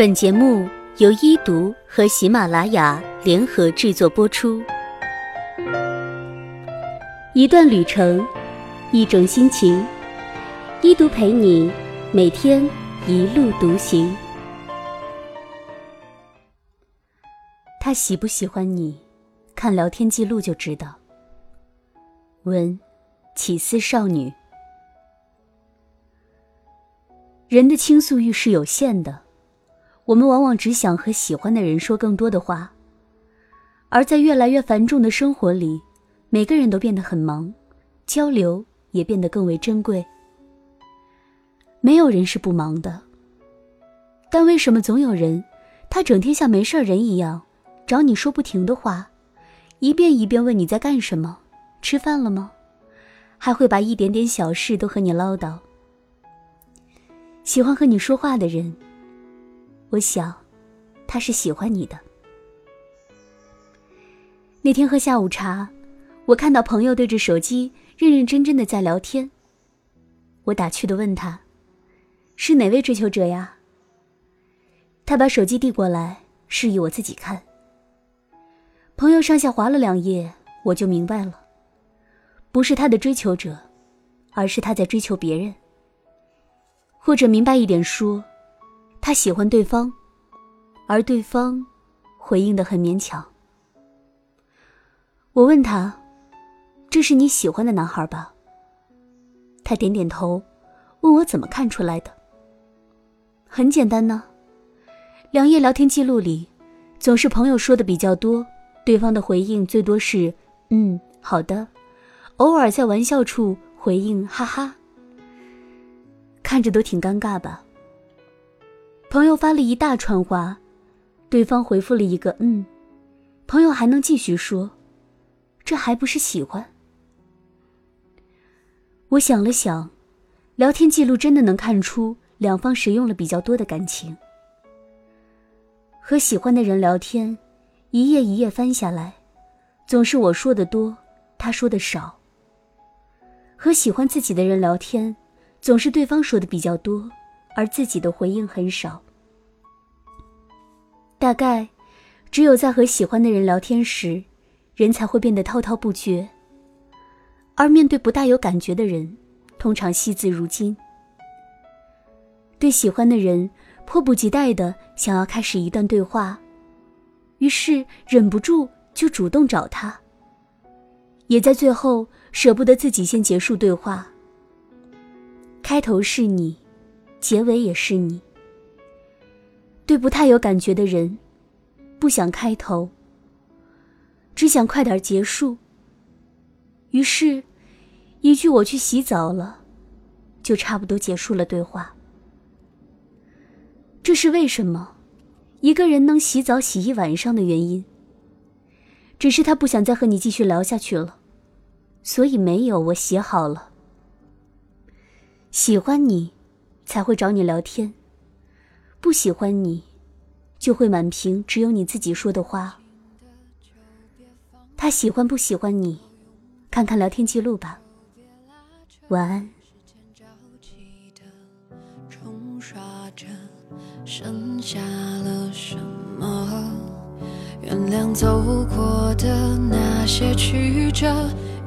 本节目由一读和喜马拉雅联合制作播出。一段旅程，一种心情，一读陪你每天一路独行。他喜不喜欢你，看聊天记录就知道。文，起思少女。人的倾诉欲是有限的。我们往往只想和喜欢的人说更多的话，而在越来越繁重的生活里，每个人都变得很忙，交流也变得更为珍贵。没有人是不忙的，但为什么总有人，他整天像没事人一样，找你说不停的话，一遍一遍问你在干什么，吃饭了吗？还会把一点点小事都和你唠叨。喜欢和你说话的人。我想，他是喜欢你的。那天喝下午茶，我看到朋友对着手机认认真真的在聊天。我打趣的问他：“是哪位追求者呀？”他把手机递过来，示意我自己看。朋友上下划了两页，我就明白了，不是他的追求者，而是他在追求别人。或者明白一点说。他喜欢对方，而对方回应的很勉强。我问他：“这是你喜欢的男孩吧？”他点点头，问我怎么看出来的。很简单呢，两页聊天记录里，总是朋友说的比较多，对方的回应最多是“嗯，好的”，偶尔在玩笑处回应“哈哈”，看着都挺尴尬吧。朋友发了一大串话，对方回复了一个“嗯”，朋友还能继续说：“这还不是喜欢？”我想了想，聊天记录真的能看出两方谁用了比较多的感情。和喜欢的人聊天，一页一页翻下来，总是我说的多，他说的少。和喜欢自己的人聊天，总是对方说的比较多。而自己的回应很少。大概，只有在和喜欢的人聊天时，人才会变得滔滔不绝。而面对不大有感觉的人，通常惜字如金。对喜欢的人，迫不及待的想要开始一段对话，于是忍不住就主动找他。也在最后舍不得自己先结束对话。开头是你。结尾也是你。对不太有感觉的人，不想开头，只想快点结束。于是，一句“我去洗澡了”，就差不多结束了对话。这是为什么？一个人能洗澡洗一晚上的原因，只是他不想再和你继续聊下去了，所以没有我洗好了。喜欢你。才会找你聊天，不喜欢你，就会满屏只有你自己说的话。他喜欢不喜欢你，看看聊天记录吧。晚安。剩下了什么？原谅走过的那些曲折。